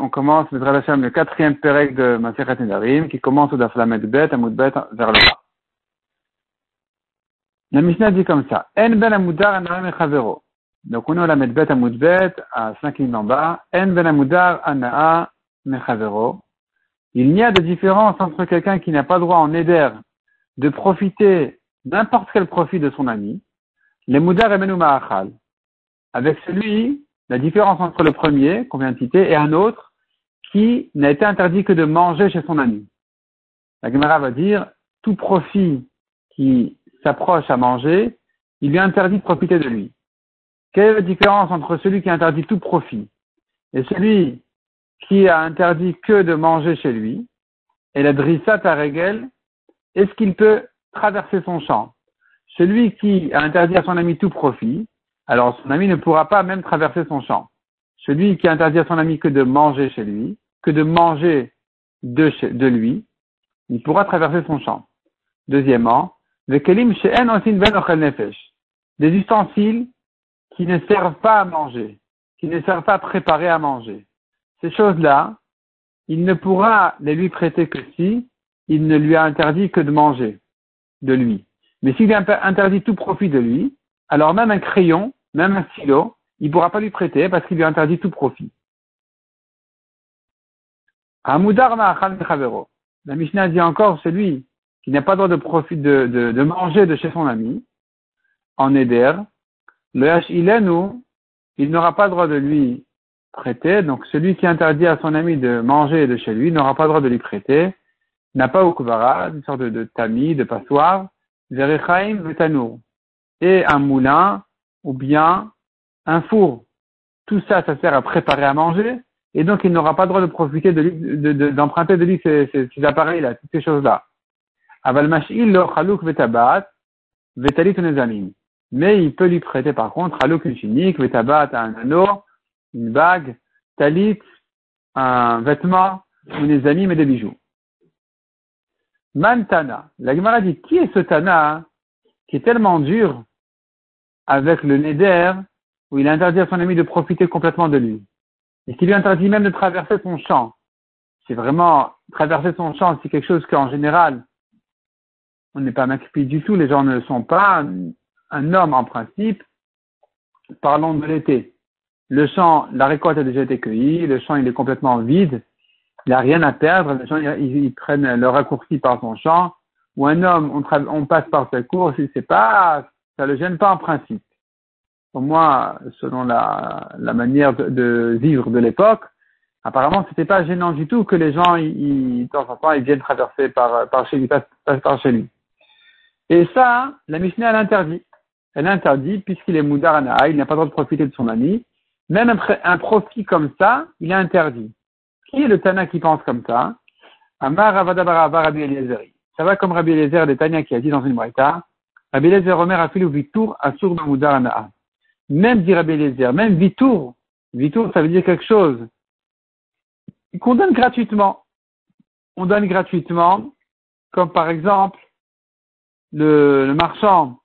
on commence le quatrième perek de Masechet Nedarim qui commence d'Aflamed Bet, Amoud Bet vers le bas. La Mishnah dit comme ça, En ben amudar ana'a mechavero. Donc on est au Lamed Bet Amoud Bet, à 5 lignes en bas, En ben amudar ana'a mechavero. Il n'y a de différence entre quelqu'un qui n'a pas droit en Neder de profiter n'importe quel profit de son ami, les mudar emenu ma'achal, avec celui la différence entre le premier, qu'on vient de citer, et un autre qui n'a été interdit que de manger chez son ami. La Gemara va dire, tout profit qui s'approche à manger, il lui est interdit de profiter de lui. Quelle est la différence entre celui qui a interdit tout profit et celui qui a interdit que de manger chez lui? Et la drissat à régel, est-ce qu'il peut traverser son champ? Celui qui a interdit à son ami tout profit, alors son ami ne pourra pas même traverser son champ. Celui qui interdit à son ami que de manger chez lui, que de manger de, lui, il pourra traverser son champ. Deuxièmement, ben des ustensiles qui ne servent pas à manger, qui ne servent pas à préparer à manger. Ces choses-là, il ne pourra les lui prêter que si il ne lui a interdit que de manger de lui. Mais s'il interdit tout profit de lui, alors même un crayon, même un stylo, il ne pourra pas lui prêter parce qu'il lui interdit tout profit. La Mishnah dit encore celui qui n'a pas droit de, profit, de, manger de chez son ami, en éder, le il n'aura pas droit de lui prêter, donc celui qui interdit à son ami de manger de chez lui n'aura pas droit de lui prêter, n'a pas au kuvara, une sorte de, tamis, de passoire, verechaim et un moulin ou bien un four. Tout ça, ça sert à préparer à manger, et donc il n'aura pas le droit de profiter d'emprunter de, lui ces, ces, appareils-là, toutes ces choses-là. Mais il peut lui prêter par contre chalouk une chinique, vetabat un anneau, une bague, talit, un vêtement, ou des amis et des bijoux. Mantana. La Gemara dit, qui est ce Tana qui est tellement dur avec le Neder où il interdit à son ami de profiter complètement de lui et qui lui interdit même de traverser son champ. C'est vraiment traverser son champ, c'est quelque chose qu'en général, on n'est pas m'occuper du tout, les gens ne sont pas un homme en principe. Parlons de l'été. Le champ, la récolte a déjà été cueillie, le champ il est complètement vide, il n'a rien à perdre, les gens ils, prennent le raccourci par son champ, ou un homme, on, on passe par sa course, c'est pas, ça le gêne pas en principe. Pour moi, selon la, manière de, vivre de l'époque, apparemment, c'était pas gênant du tout que les gens, de temps en temps, ils viennent traverser par, chez lui. Et ça, la Mishnah, elle interdit. Elle interdit, puisqu'il est Moudarana, il n'a pas le droit de profiter de son ami. Même un, un profit comme ça, il est interdit. Qui est le Tana qui pense comme ça? Amar Rabbi Eliezer. Ça va comme Rabbi Eliezer de Tania qui a dit dans une moïta. Rabbi Omer a fait le vitour Anaa. Même dit Rabbi même vitour. Vitour, ça veut dire quelque chose qu'on donne gratuitement. On donne gratuitement, comme par exemple, le, marchand,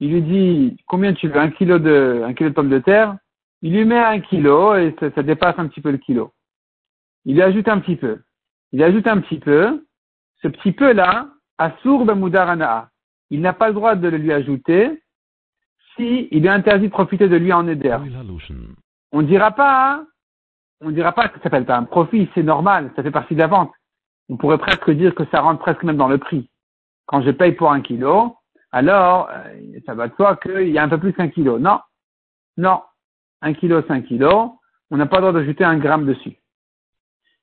il lui dit combien tu veux, un kilo de, un de pommes de terre, il lui met un kilo et ça, dépasse un petit peu le kilo il lui ajoute un petit peu. Il ajoute un petit peu. Ce petit peu-là, Asur Bamoudarana. Il n'a pas le droit de le lui ajouter si il est interdit de profiter de lui en éder. On dira pas, on dira pas que ça s'appelle pas un profit, c'est normal, ça fait partie de la vente. On pourrait presque dire que ça rentre presque même dans le prix. Quand je paye pour un kilo, alors euh, ça va de soi qu'il y a un peu plus qu'un kilo. Non, non, un kilo, c'est un kilo. On n'a pas le droit d'ajouter un gramme dessus.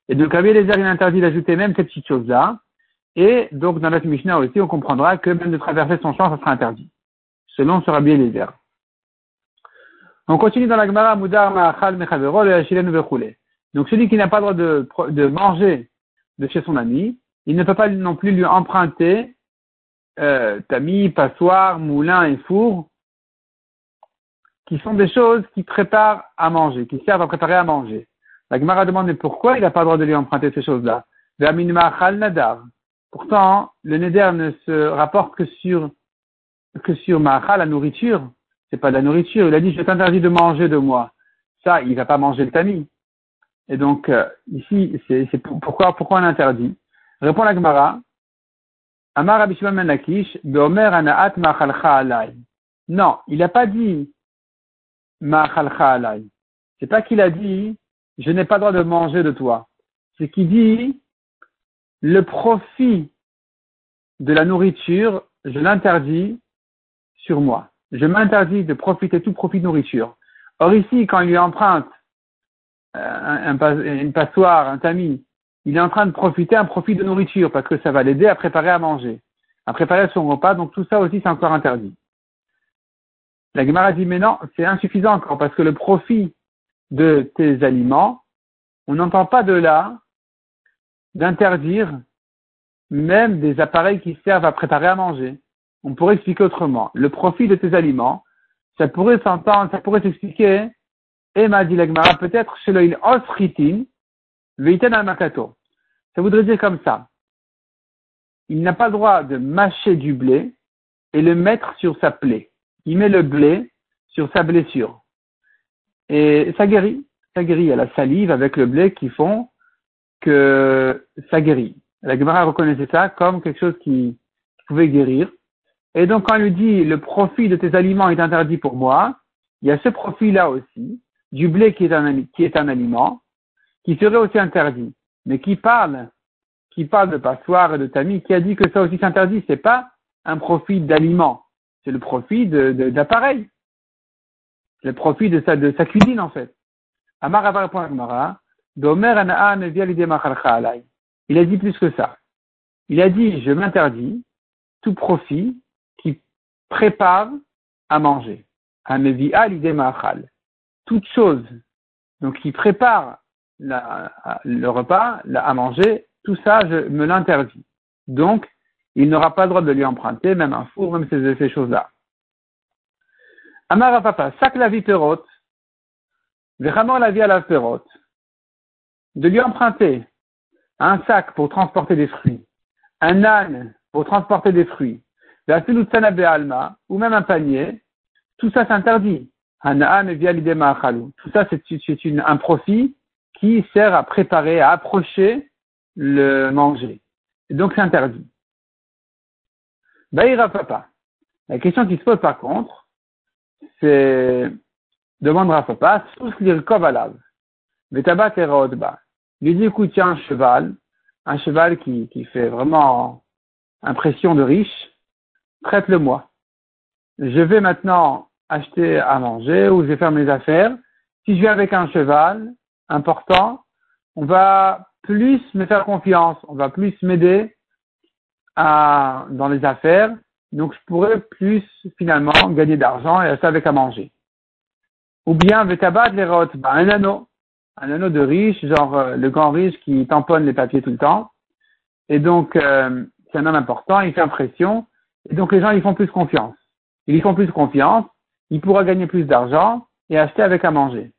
Et donc Rabbi Eliezer, il interdit d'ajouter même ces petites choses-là. Et donc dans notre Mishnah aussi, on comprendra que même de traverser son champ, ça sera interdit. Selon ce Rabbi Eliezer. On continue dans la Gemara, Moudar Ma'achal Mechavero, le Donc celui qui n'a pas le droit de, manger de chez son ami, il ne peut pas non plus lui emprunter euh, tamis, passoire, moulin et four, qui sont des choses qui préparent à manger, qui servent à préparer à manger. La Gemara demande pourquoi il n'a pas le droit de lui emprunter ces choses-là? Pourtant, le neder ne se rapporte que sur que sur la nourriture. C'est pas de la nourriture. Il a dit je t'interdis de manger de moi. ça, il va pas manger le tamis. Et donc, euh, ici, c'est pourquoi, pourquoi on interdit Répond la Gemara. Amar Abishman Menakish, Beomer Anaat Machalcha Alay. Non, il n'a pas dit Machalcha Alay. C'est pas qu'il a dit, je n'ai pas le droit de manger de toi. C'est qu'il dit, le profit de la nourriture, je l'interdis sur moi. Je m'interdis de profiter tout profit de nourriture. Or ici, quand il lui emprunte euh, une passoire, un tamis, il est en train de profiter un profit de nourriture parce que ça va l'aider à préparer à manger, à préparer son repas. Donc tout ça aussi, c'est encore interdit. La Gemara dit, mais non, c'est insuffisant encore parce que le profit de tes aliments, on n'entend pas de là d'interdire même des appareils qui servent à préparer à manger. On pourrait expliquer autrement. Le profit de tes aliments, ça pourrait s'entendre, ça pourrait s'expliquer, et m'a dit peut-être chez le osritin, veiten al makato. Ça voudrait dire comme ça. Il n'a pas le droit de mâcher du blé et le mettre sur sa plaie. Il met le blé sur sa blessure. Et ça guérit. Ça guérit. A la salive avec le blé qui font que ça guérit. La Gemara reconnaissait ça comme quelque chose qui pouvait guérir. Et donc, quand on lui dit le profit de tes aliments est interdit pour moi, il y a ce profit-là aussi, du blé qui est, un, qui est un aliment, qui serait aussi interdit. Mais qui parle, qui parle de passoire et de tamis, qui a dit que ça aussi s'interdit, c'est pas un profit d'aliment, c'est le profit d'appareil. De, le profit de sa, de sa cuisine, en fait. Amar Il a dit plus que ça. Il a dit, je m'interdis tout profit prépare à manger. Toute chose donc qui prépare le repas à manger, tout ça, je me l'interdis. Donc, il n'aura pas le droit de lui emprunter, même un four, même ces, choses-là. Amara papa, sac la vie perrote, vraiment la vie à la de lui emprunter un sac pour transporter des fruits, un âne pour transporter des fruits, ou même un panier, tout ça s'interdit. Tout ça, c'est un profit qui sert à préparer, à approcher le manger. Donc, c'est interdit. Baïra papa. La question qui se pose par contre, c'est, demande à papa, sous l'irkov alav. Metabat et lui dit, écoute, tiens, un cheval, un cheval qui, qui fait vraiment impression de riche, traite-le-moi. Je vais maintenant acheter à manger ou je vais faire mes affaires. Si je viens avec un cheval important, on va plus me faire confiance, on va plus m'aider à, dans les affaires. Donc, je pourrais plus finalement gagner d'argent et acheter avec à manger. Ou bien, de les rotes, ben, un anneau. Un anneau de riche, genre euh, le grand riche qui tamponne les papiers tout le temps. Et donc, euh, c'est un homme important, il fait impression. Et donc les gens ils font plus confiance. Ils y font plus confiance, il pourra gagner plus d'argent et acheter avec à manger.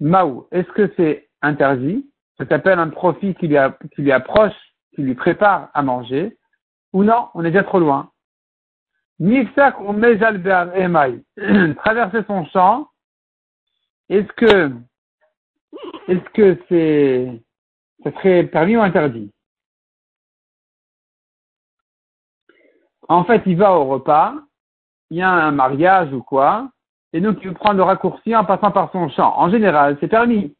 Maou, est-ce que c'est interdit? Ça s'appelle un profit qui lui, qui lui approche, qui lui prépare à manger, ou non, on est déjà trop loin. Mifsak ou Emai, traverser son champ, est-ce que est-ce que c'est serait permis ou interdit? En fait, il va au repas, il y a un mariage ou quoi, et donc il prendre le raccourci en passant par son champ. En général, c'est permis.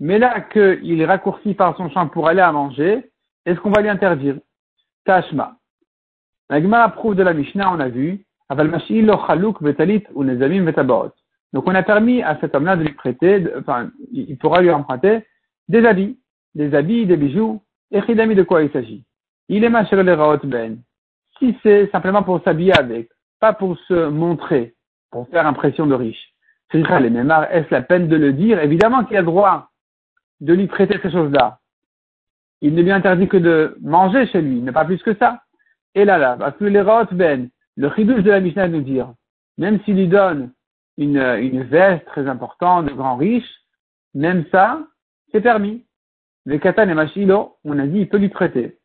Mais là qu'il est raccourci par son champ pour aller à manger, est-ce qu'on va lui interdire? Tashma. La approuve de la Mishnah, on a vu, donc on a permis à cet homme-là de lui prêter, enfin, il pourra lui emprunter des habits, des habits, des bijoux, et de quoi il s'agit? Il est machel le ben si c'est simplement pour s'habiller avec, pas pour se montrer, pour faire impression de riche. C'est les mémoires, est-ce la peine de le dire? Évidemment qu'il a le droit de lui prêter ces choses-là. Il ne lui interdit que de manger chez lui, mais pas plus que ça. Et là, là, parce que les ben, le chidouche de la Mishnah nous dire, même s'il lui donne une, une veste très importante de grand riche, même ça, c'est permis. Les katan et machilo, on a dit, il peut lui prêter.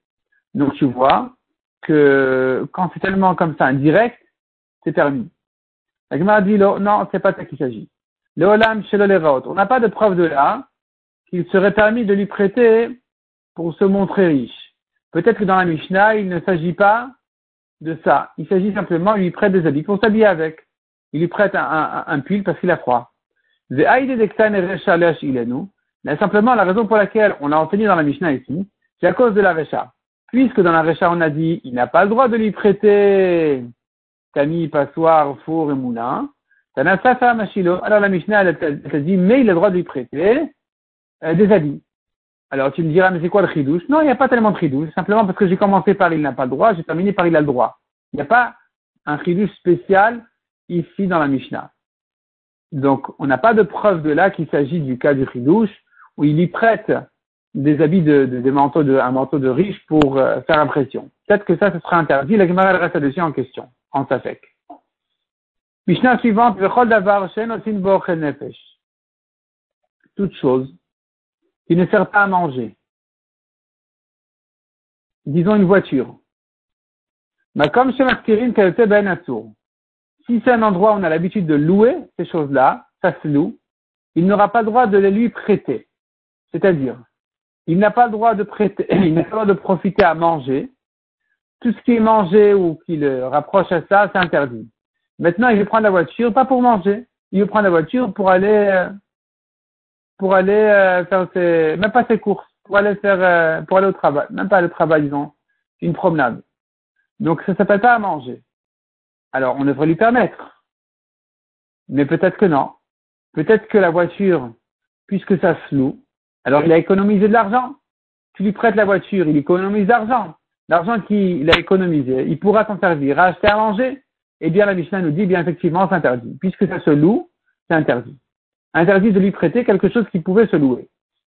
Donc tu vois, que quand c'est tellement comme ça indirect, c'est permis. La Gemara dit non, c'est pas ça qu'il s'agit. Le olam On n'a pas de preuve de là qu'il serait permis de lui prêter pour se montrer riche. Peut-être que dans la Mishnah, il ne s'agit pas de ça. Il s'agit simplement, il lui prête des habits pour s'habiller avec. Il lui prête un, un, un pull parce qu'il a froid. Mais simplement, la raison pour laquelle on a enseigné dans la Mishnah ici, c'est à cause de la Recha. Puisque dans la Recha, on a dit, il n'a pas le droit de lui prêter tamis, passoire, four et moulin. Alors la Mishnah, elle, elle, dit, mais il a le droit de lui prêter euh, des habits. Alors tu me diras, mais c'est quoi le chidouche? Non, il n'y a pas tellement de chidouche, simplement parce que j'ai commencé par il n'a pas le droit, j'ai terminé par il a le droit. Il n'y a pas un chidouche spécial ici dans la Mishnah. Donc on n'a pas de preuve de là qu'il s'agit du cas du chidouche, où il y prête des habits de, de, des manteaux de, un manteau de riche pour euh, faire impression. Peut-être que ça, ce sera interdit. La Gemara reste là-dessus en question, en safek. Mishnah suivante, Toute chose qui ne sert pas à manger. Disons une voiture. Mais comme chez Ben si c'est un endroit où on a l'habitude de louer ces choses-là, ça se loue, il n'aura pas le droit de les lui prêter. C'est-à-dire, il n'a pas le droit de prêter, il n'a pas le droit de profiter à manger. Tout ce qui est mangé ou qui le rapproche à ça, c'est interdit. Maintenant, il veut prendre la voiture, pas pour manger. Il veut prendre la voiture pour aller, euh, pour aller euh, faire ses, même pas ses courses, pour aller faire, euh, pour aller au travail, même pas le travail, disons, une promenade. Donc, ça s'appelle pas à manger. Alors, on devrait lui permettre. Mais peut-être que non. Peut-être que la voiture, puisque ça se loue, alors il a économisé de l'argent. Tu lui prêtes la voiture, il économise l'argent. L'argent qu'il a économisé, il pourra s'en servir acheter à manger. Eh bien, la Mishnah nous dit, bien effectivement, c'est interdit. Puisque ça se loue, c'est interdit. Interdit de lui prêter quelque chose qui pouvait se louer.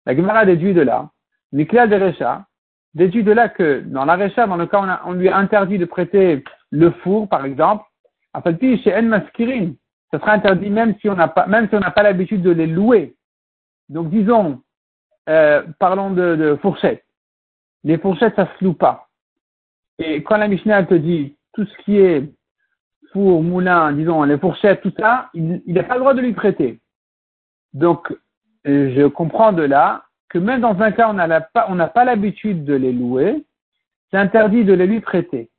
La Gemara déduit de là, Nikla de Recha, déduit de là que dans la Recha, dans le cas où on, on lui a interdit de prêter le four, par exemple, en fait, chez En Maskirin, ce sera interdit même si on n'a pas, même si on n'a pas l'habitude de les louer. Donc, disons, euh, parlons de, fourchettes. Les fourchettes, ça se loue pas. Et quand la Mishnah te dit tout ce qui est four, moulin, disons, les fourchettes, tout ça, il n'a pas le droit de lui prêter. Donc, je comprends de là que même dans un cas on n'a pas l'habitude de les louer, c'est interdit de les lui prêter.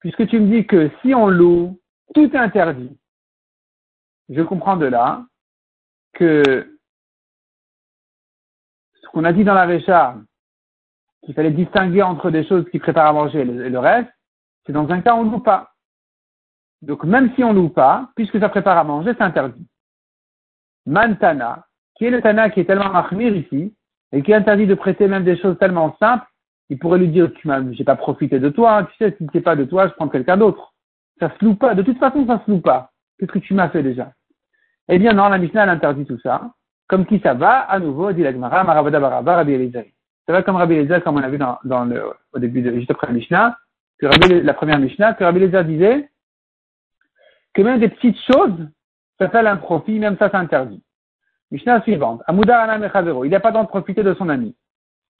Puisque tu me dis que si on loue, tout est interdit. Je comprends de là que ce qu'on a dit dans la Récha, qu'il fallait distinguer entre des choses qui préparent à manger et le, reste, c'est dans un cas on ne loue pas. Donc même si on ne loue pas, puisque ça prépare à manger, c'est interdit. Mantana, qui est le Tana qui est tellement mahmir ici, et qui interdit de prêter même des choses tellement simples, il pourrait lui dire, tu m'as, j'ai pas profité de toi, tu sais, si c'est pas de toi, je prends quelqu'un d'autre. Ça se loue pas. De toute façon, ça se loue pas. Qu'est-ce que tu m'as fait déjà? Eh bien, non, la Mishnah, elle interdit tout ça. Comme qui ça va, à nouveau, dit la Gemara, Maravada Baraba, Rabbi Eliezer. Ça va comme Rabbi Eliezer, comme on a vu dans, dans le, au début de, juste après la Mishnah, que Rabbi, la première Mishnah, que Rabbi Eliezer disait que même des petites choses, ça fait un profit, même ça, c'est interdit. Mishnah suivante. Amouda Anam Il n'a pas d'en profiter de son ami.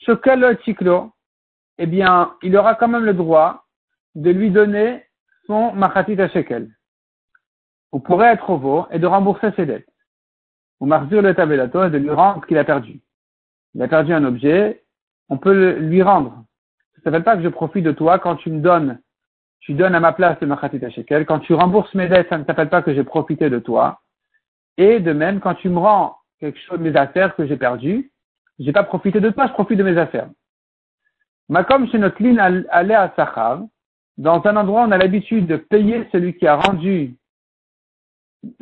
Shokel Chiklo, eh bien, il aura quand même le droit de lui donner son machatit à shekel. Ou pourrait être au veau et de rembourser ses dettes. Ou marzur le tabelato et de lui rendre ce qu'il a perdu. Il a perdu un objet, on peut le, lui rendre. Ça ne s'appelle pas que je profite de toi quand tu me donnes, tu donnes à ma place le machatit à shekel. Quand tu rembourses mes dettes, ça ne s'appelle pas que j'ai profité de toi. Et de même, quand tu me rends quelque chose, mes affaires que j'ai perdues, j'ai pas profité de toi, je profite de mes affaires. Notre ligne allait à Sachav, dans un endroit on a l'habitude de payer celui qui a rendu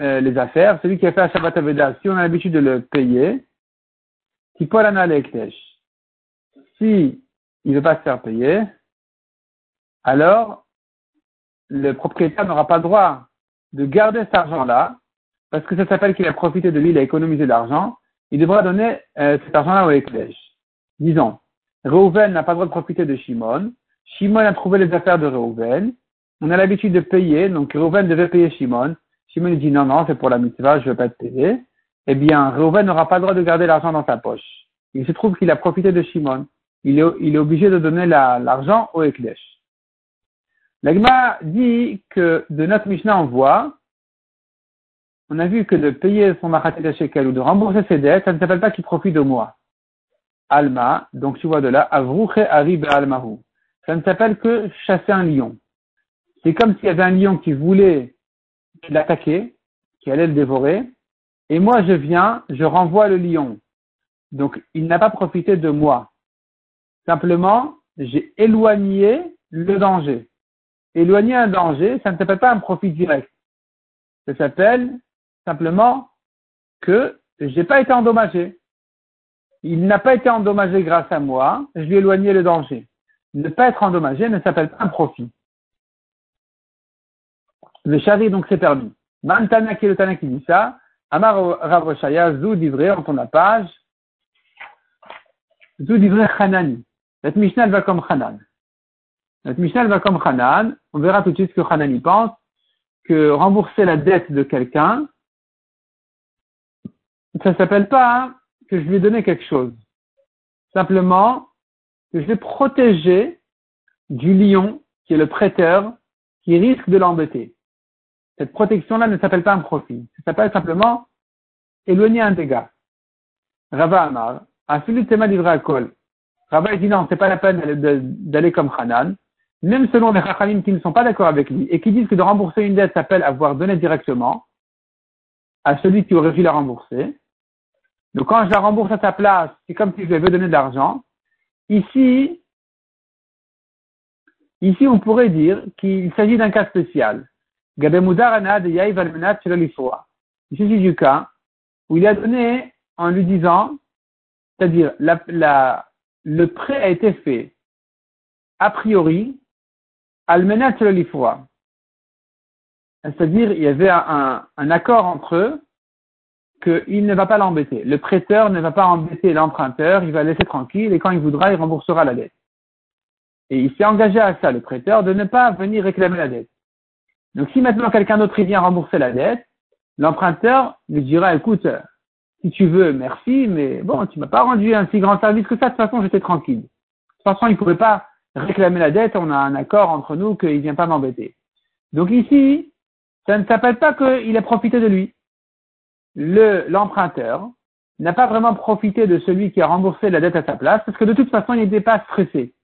euh, les affaires, celui qui a fait un Shabbat Aveda, si on a l'habitude de le payer, Si il ne veut pas se faire payer, alors le propriétaire n'aura pas le droit de garder cet argent-là, parce que ça s'appelle qu'il a profité de lui, il a économisé de l'argent, il devra donner euh, cet argent-là au Ekdesh. Disons, Reuven n'a pas le droit de profiter de Shimon. Shimon a trouvé les affaires de Reuven. On a l'habitude de payer, donc Reuven devait payer Shimon. Shimon dit non, non, c'est pour la mitzvah, je ne veux pas te payer. Eh bien, Reuven n'aura pas le droit de garder l'argent dans sa poche. Il se trouve qu'il a profité de Shimon. Il est, obligé de donner l'argent au Ekdesh. L'Agma dit que de notre Mishnah, on voit on a vu que de payer son de shekel ou de rembourser ses dettes, ça ne s'appelle pas qu'il profite de moi. Alma, donc tu vois de là, avruche arrive almahu. Ça ne s'appelle que chasser un lion. C'est comme s'il y avait un lion qui voulait l'attaquer, qui allait le dévorer, et moi je viens, je renvoie le lion. Donc il n'a pas profité de moi. Simplement, j'ai éloigné le danger. Éloigner un danger, ça ne s'appelle pas un profit direct. Ça s'appelle simplement que je n'ai pas été endommagé. Il n'a pas été endommagé grâce à moi, je lui ai éloigné le danger. Ne pas être endommagé ne s'appelle pas un profit. Le chari, donc, c'est permis. Mantana qui le Tana qui dit ça. Amar Rav Zou divré, on tourne la page. Zou divré Hanani. Cette Mishnah, va comme Hanan. Notre Mishnah, va comme Hanan. On verra tout de suite ce que Hanan y pense. Que rembourser la dette de quelqu'un, ça s'appelle pas hein, que je lui ai donné quelque chose. Simplement, que je l'ai protégé du lion, qui est le prêteur, qui risque de l'embêter. Cette protection-là ne s'appelle pas un profit. Ça s'appelle simplement éloigner un dégât. Rava Amar, a tema à kol. Rabbi dit non, c'est pas la peine d'aller comme Hanan, même selon les Chachamim qui ne sont pas d'accord avec lui et qui disent que de rembourser une dette s'appelle avoir donné directement à celui qui aurait dû la rembourser. Donc quand je la rembourse à sa place, c'est comme si je lui avais donné de l'argent. Ici, ici on pourrait dire qu'il s'agit d'un cas spécial. Il s'agit du cas où il a donné en lui disant, c'est-à-dire le prêt a été fait a priori almenat l'ifra. C'est-à-dire, il y avait un, accord entre eux qu'il ne va pas l'embêter. Le prêteur ne va pas embêter l'emprunteur, il va laisser tranquille et quand il voudra, il remboursera la dette. Et il s'est engagé à ça, le prêteur, de ne pas venir réclamer la dette. Donc si maintenant quelqu'un d'autre vient rembourser la dette, l'emprunteur lui dira, écoute, si tu veux, merci, mais bon, tu m'as pas rendu un si grand service que ça, de toute façon, j'étais tranquille. De toute façon, il ne pouvait pas réclamer la dette, on a un accord entre nous qu'il ne vient pas m'embêter. Donc ici, ça ne s'appelle pas qu'il a profité de lui. Le, l'emprunteur n'a pas vraiment profité de celui qui a remboursé la dette à sa place, parce que de toute façon, il n'était pas stressé.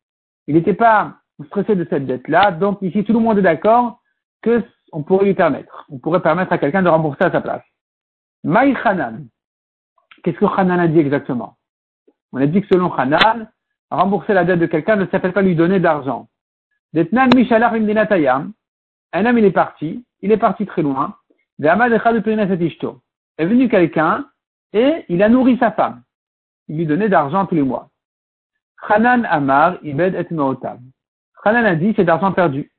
Il n'était pas stressé de cette dette-là, donc ici, tout le monde est d'accord que on pourrait lui permettre. On pourrait permettre à quelqu'un de rembourser à sa place. Maï Qu'est-ce que Hanan a dit exactement? On a dit que selon Hanan, rembourser la dette de quelqu'un ne s'appelle pas lui donner d'argent. Un homme, il est parti, il est parti très loin. Est venu quelqu'un et il a nourri sa femme. Il lui donnait d'argent tous les mois. Hanan Amar, Ibed et Hanan a dit, c'est d'argent perdu.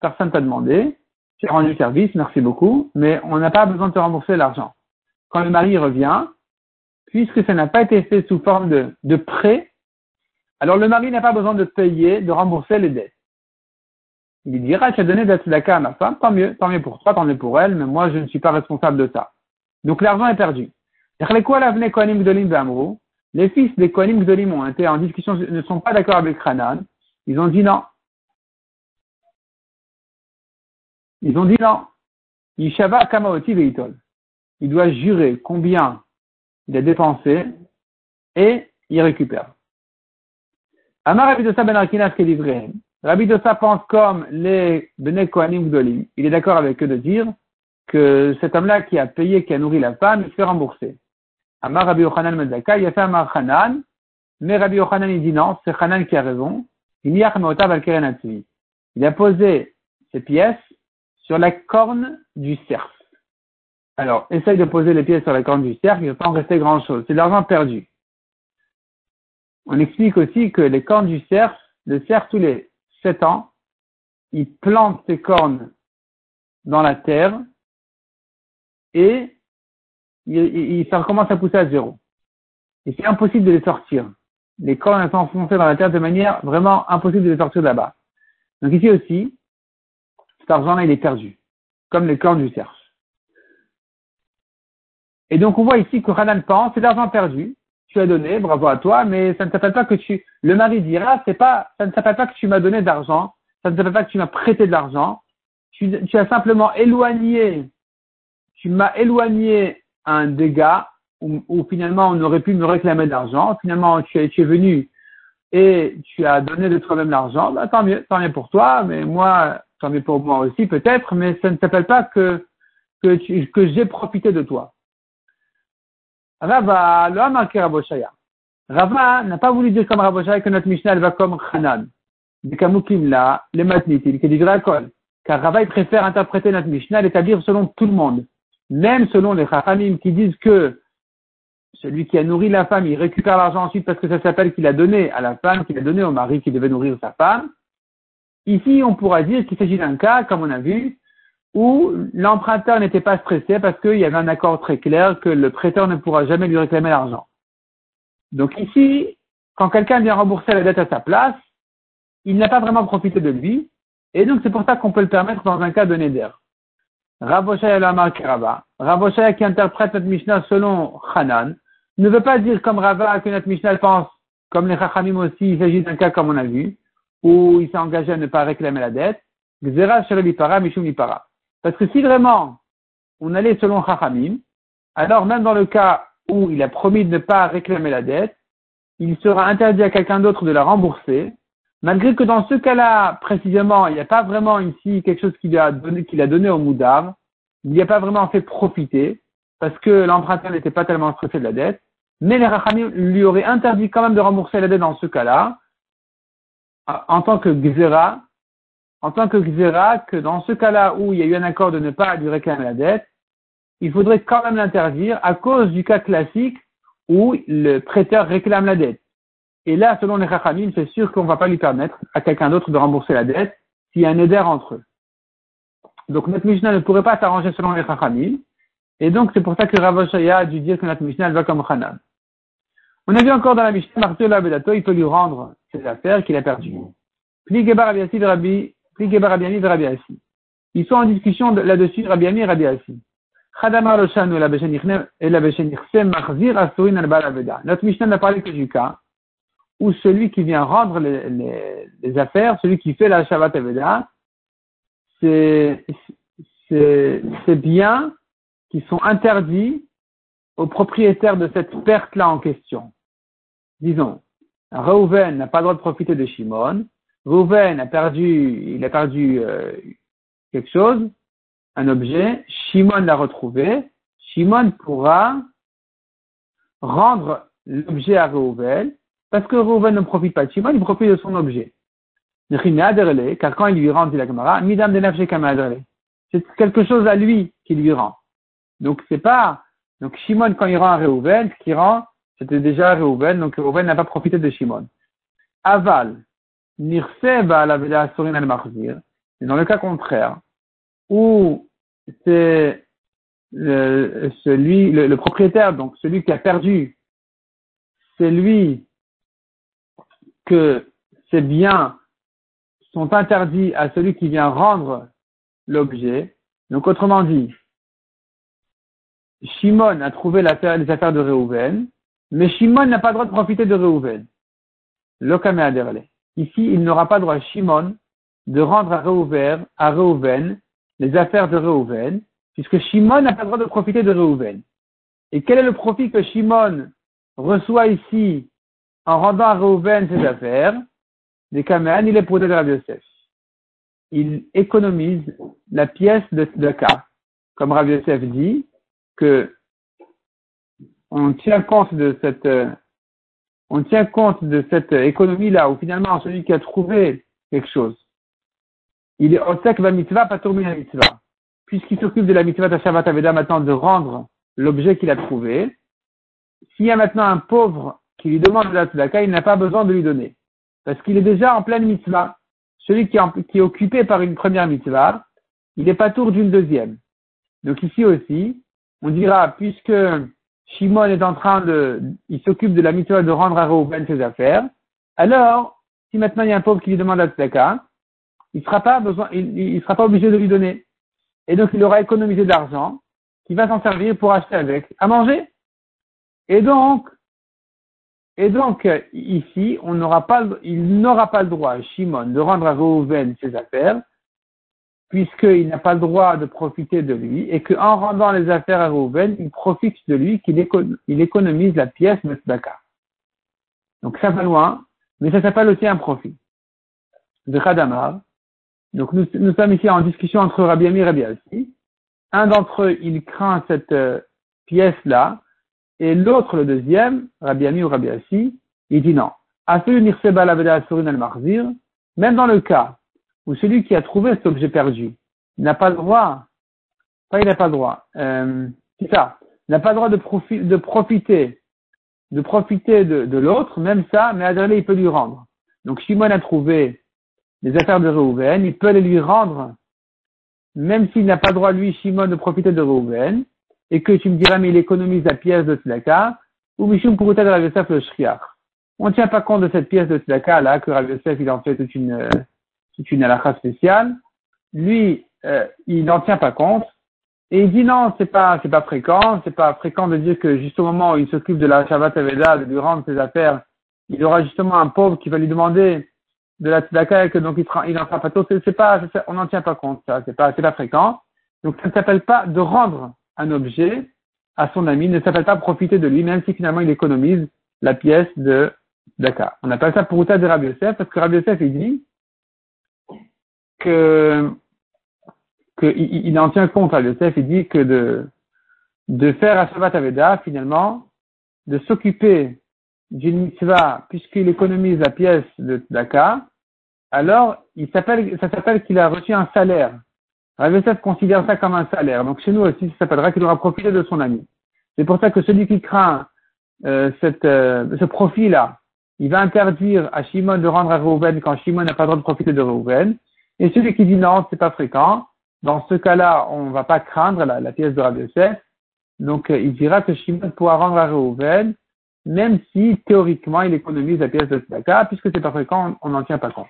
Personne t'a demandé, j'ai rendu service, merci beaucoup, mais on n'a pas besoin de te rembourser l'argent. Quand le mari revient, puisque ça n'a pas été fait sous forme de, de prêt, alors le mari n'a pas besoin de payer, de rembourser les dettes. Il dira, tu as donné d'Atzedaka à ma femme, tant mieux, tant mieux pour toi, tant mieux pour elle, mais moi je ne suis pas responsable de ça. Donc l'argent est perdu. Les fils des Kohanim Gdolim ont été en discussion, ne sont pas d'accord avec Hanan. Ils ont dit non. Ils ont dit non. Yishava Kamaoti Veitol. Il doit jurer combien il a dépensé et il récupère. Amar Rabbi Dosa ben Arkinas pense comme les Bene Kohanim Gdolim. Il est d'accord avec eux de dire que cet homme-là qui a payé, qui a nourri la femme, il se fait rembourser. Amar Rabbi Yochanan Medzaka, il a fait Amar Hanan, mais Rabbi Yochanan il dit non, c'est Hanan qui a raison. Il y a Il a posé ses pièces sur la corne du cerf. Alors, essaye de poser les pieds sur la corne du cerf, il ne va pas en rester grand-chose. C'est de l'argent perdu. On explique aussi que les cornes du cerf, le cerf tous les sept ans, il plante ses cornes dans la terre et ça recommence à pousser à zéro. Et c'est impossible de les sortir. Les cornes sont enfoncées dans la terre de manière vraiment impossible de les sortir de là-bas. Donc ici aussi, cet argent-là, il est perdu, comme les cornes du cerf. Et donc, on voit ici que Hanan pense, c'est l'argent perdu, tu as donné, bravo à toi, mais ça ne s'appelle pas que tu, le mari dira, c'est pas, ça ne s'appelle pas que tu m'as donné d'argent, ça ne s'appelle pas que tu m'as prêté de l'argent, tu, as simplement éloigné tu m'as éloigné un dégât où, finalement on aurait pu me réclamer d'argent. Finalement, tu, es venu et tu as donné de toi-même l'argent. Bah, tant mieux, tant mieux pour toi, mais moi, tant mieux pour moi aussi peut-être, mais ça ne s'appelle pas que, que, j'ai profité de toi. Rava, le marqué Raboshaya. Rava n'a pas voulu dire comme Raboshaya que notre Mishnah va comme Hanan. Car Rava il préfère interpréter notre Mishnah, l'établir selon tout le monde. Même selon les Chachamim qui disent que celui qui a nourri la femme, il récupère l'argent ensuite parce que ça s'appelle qu'il a donné à la femme, qu'il a donné au mari qui devait nourrir sa femme. Ici, on pourra dire qu'il s'agit d'un cas, comme on a vu, où l'emprunteur n'était pas stressé parce qu'il y avait un accord très clair que le prêteur ne pourra jamais lui réclamer l'argent. Donc ici, quand quelqu'un vient rembourser la dette à sa place, il n'a pas vraiment profité de lui, et donc c'est pour ça qu'on peut le permettre dans un cas de Neder. Raboshaya Lamar Rava. Raboshaya qui interprète notre Mishnah selon Hanan, ne veut pas dire comme Rava que notre Mishnah pense, comme les Chachamim aussi, il s'agit d'un cas comme on a vu, où il s'est engagé à ne pas réclamer la dette. Gzera Mishum Parce que si vraiment on allait selon Chachamim, alors même dans le cas où il a promis de ne pas réclamer la dette, il sera interdit à quelqu'un d'autre de la rembourser, malgré que dans ce cas-là, précisément, il n'y a pas vraiment ici quelque chose qu'il a donné, qu'il a au Moudar, il n'y a pas vraiment fait profiter, parce que l'emprunteur n'était pas tellement stressé de la dette, mais les Rachamim lui auraient interdit quand même de rembourser la dette dans ce cas-là, en tant que Gzera, en tant que Gzera, que dans ce cas-là où il y a eu un accord de ne pas lui réclamer la dette, il faudrait quand même l'interdire à cause du cas classique où le prêteur réclame la dette. Et là, selon les Chachamim, c'est sûr qu'on ne va pas lui permettre à quelqu'un d'autre de rembourser la dette s'il y a un éder entre eux. Donc notre Mishnah ne pourrait pas s'arranger selon les Chachamim. Et donc c'est pour ça que Ravoshaya a dû dire que notre Mishnah va comme Hanan. On a vu encore dans la Mishnah, Abedato, il peut lui rendre ses affaires qu'il a perdues. Ils sont en discussion là-dessus, Rabbi Ami et Rabbi Assi. Notre Mishnah n'a parlé que du cas où celui qui vient rendre les, les, les affaires, celui qui fait la Shabbat Aveda, c'est biens qui sont interdits aux propriétaires de cette perte-là en question. Disons, Reuven n'a pas le droit de profiter de Shimon, Reuven a perdu, il a perdu euh, quelque chose, un objet, Shimon l'a retrouvé, Shimon pourra rendre l'objet à Reuven, parce que Reuven ne profite pas de Shimon, il profite de son objet. Car quand il lui rend, dit la Gemara, Midam de C'est quelque chose à lui qui lui rend. Donc c'est pas, donc Shimon quand il rend à Reuven, ce qu'il rend, c'était déjà Reuven, donc Reuven n'a pas profité de Shimon. Aval, Nirse la Sorin al Marzir, dans le cas contraire, où c'est le, celui, le, propriétaire, donc celui qui a perdu, c'est lui que ses biens sont interdits à celui qui vient rendre l'objet. Donc autrement dit, Shimon a trouvé les affaires de Reuven, mais Shimon n'a pas le droit de profiter de Reuven. Ici, il n'aura pas le droit, Shimon, de rendre à Reuven, à Reuven les affaires de Reuven, puisque Shimon n'a pas le droit de profiter de Reuven. Et quel est le profit que Shimon reçoit ici en rendant à Reuven ses affaires Des Kaméan, il est pour de Rabbi Yosef. Il économise la pièce de, de cas. Comme Rabbi Yosef dit, que on tient compte de cette, on tient compte de cette économie-là, où finalement, celui qui a trouvé quelque chose, il est osek va mitzvah, pas tourner la mitzvah. Puisqu'il s'occupe de la mitzvah de Shabbat Aveda maintenant de rendre l'objet qu'il a trouvé, s'il y a maintenant un pauvre lui demande de la tzedaka, il n'a pas besoin de lui donner. Parce qu'il est déjà en pleine mitzvah. Celui qui est, occupé par une première mitzvah, il n'est pas tour d'une deuxième. Donc ici aussi, on dira, puisque Shimon est en train de, il s'occupe de la mitzvah de rendre à Reuven ses affaires. Alors, si maintenant il y a un pauvre qui lui demande la tzedaka, il sera sera pas obligé de lui donner. Et donc, il aura économisé de l'argent qui va s'en servir pour acheter avec à manger. Et donc, et donc, ici, on n'aura pas, il n'aura pas le droit, Shimon, de rendre à Reuven ses affaires, puisqu'il n'a pas le droit de profiter de lui, et qu'en rendant les affaires à Reuven, il profite de lui, qu'il économise la pièce de Tzedaka. Donc ça va loin, mais ça s'appelle aussi un profit. De Khadamar. Donc nous, nous, sommes ici en discussion entre Rabbi Ami et Rabbi Assi. Un d'entre eux, il craint cette euh, pièce-là, et l'autre, le deuxième, Rabbi Ami ou Rabbi Assi, il dit non. Même dans le cas où celui qui a trouvé cet objet perdu n'a pas le droit, pas il n'a pas le droit, euh, c'est ça, n'a pas le droit de, profiter, de profiter de, l'autre, même ça, mais Adrélé, il peut lui rendre. Donc Shimon a trouvé les affaires de Reuven, il peut les lui rendre, même s'il n'a pas le droit, lui, Shimon, de profiter de Reuven, et que tu me diras, mais il économise la pièce de Tzedaka, ou Mishum pour de la le Shriach. On ne tient pas compte de cette pièce de Tzedaka, là, que Rav Yosef, il en fait toute une, toute une halakha spéciale. Lui, euh, il n'en tient pas compte. Et il dit non, c'est pas, c'est pas fréquent, c'est pas fréquent de dire que juste au moment où il s'occupe de la Shabbat Aveda, de lui rendre ses affaires, il aura justement un pauvre qui va lui demander de la tzedaka et que donc il, il en fera pas tôt. C'est, pas, on n'en tient pas compte, ça, c'est pas, c'est pas fréquent. Donc ça ne s'appelle pas de rendre un objet à son ami, ne s'appelle pas profiter de lui, même si finalement il économise la pièce de tzedaka. On appelle ça pour de Rabbi Yosef, parce que Rabbi Yosef, il dit, que, que il, en tient compte à Yosef, il dit que de, de faire à Shabbat Aveda, finalement, de s'occuper d'une mitzvah, puisqu'il économise la pièce de Tzedaka, alors il s'appelle, ça s'appelle qu'il a reçu un salaire. Yosef considère ça comme un salaire. Donc chez nous aussi, ça s'appellera qu'il aura profité de son ami. C'est pour ça que celui qui craint euh, cette, euh, ce profit-là, il va interdire à Shimon de rendre à Reuven quand Shimon n'a pas le droit de profiter de Reuven. Et celui qui dit non, c'est pas fréquent, dans ce cas-là, on ne va pas craindre la, pièce de Rabbi. Donc, euh, il dira que Shimon pourra rendre à Reuven, même si théoriquement il économise la pièce de Tzedaka, puisque c'est pas fréquent, on n'en tient pas compte.